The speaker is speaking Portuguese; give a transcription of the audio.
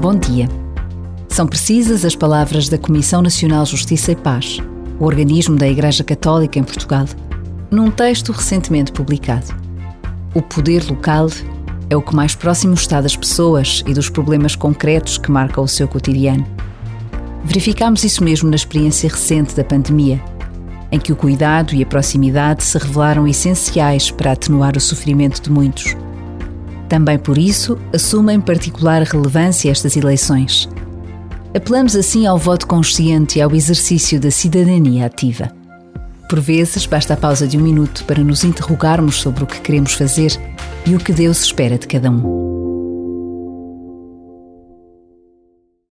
Bom dia. São precisas as palavras da Comissão Nacional Justiça e Paz, o organismo da Igreja Católica em Portugal, num texto recentemente publicado. O poder local é o que mais próximo está das pessoas e dos problemas concretos que marcam o seu cotidiano. Verificamos isso mesmo na experiência recente da pandemia, em que o cuidado e a proximidade se revelaram essenciais para atenuar o sofrimento de muitos. Também por isso, assumem particular relevância estas eleições. Apelamos assim ao voto consciente e ao exercício da cidadania ativa. Por vezes, basta a pausa de um minuto para nos interrogarmos sobre o que queremos fazer e o que Deus espera de cada um.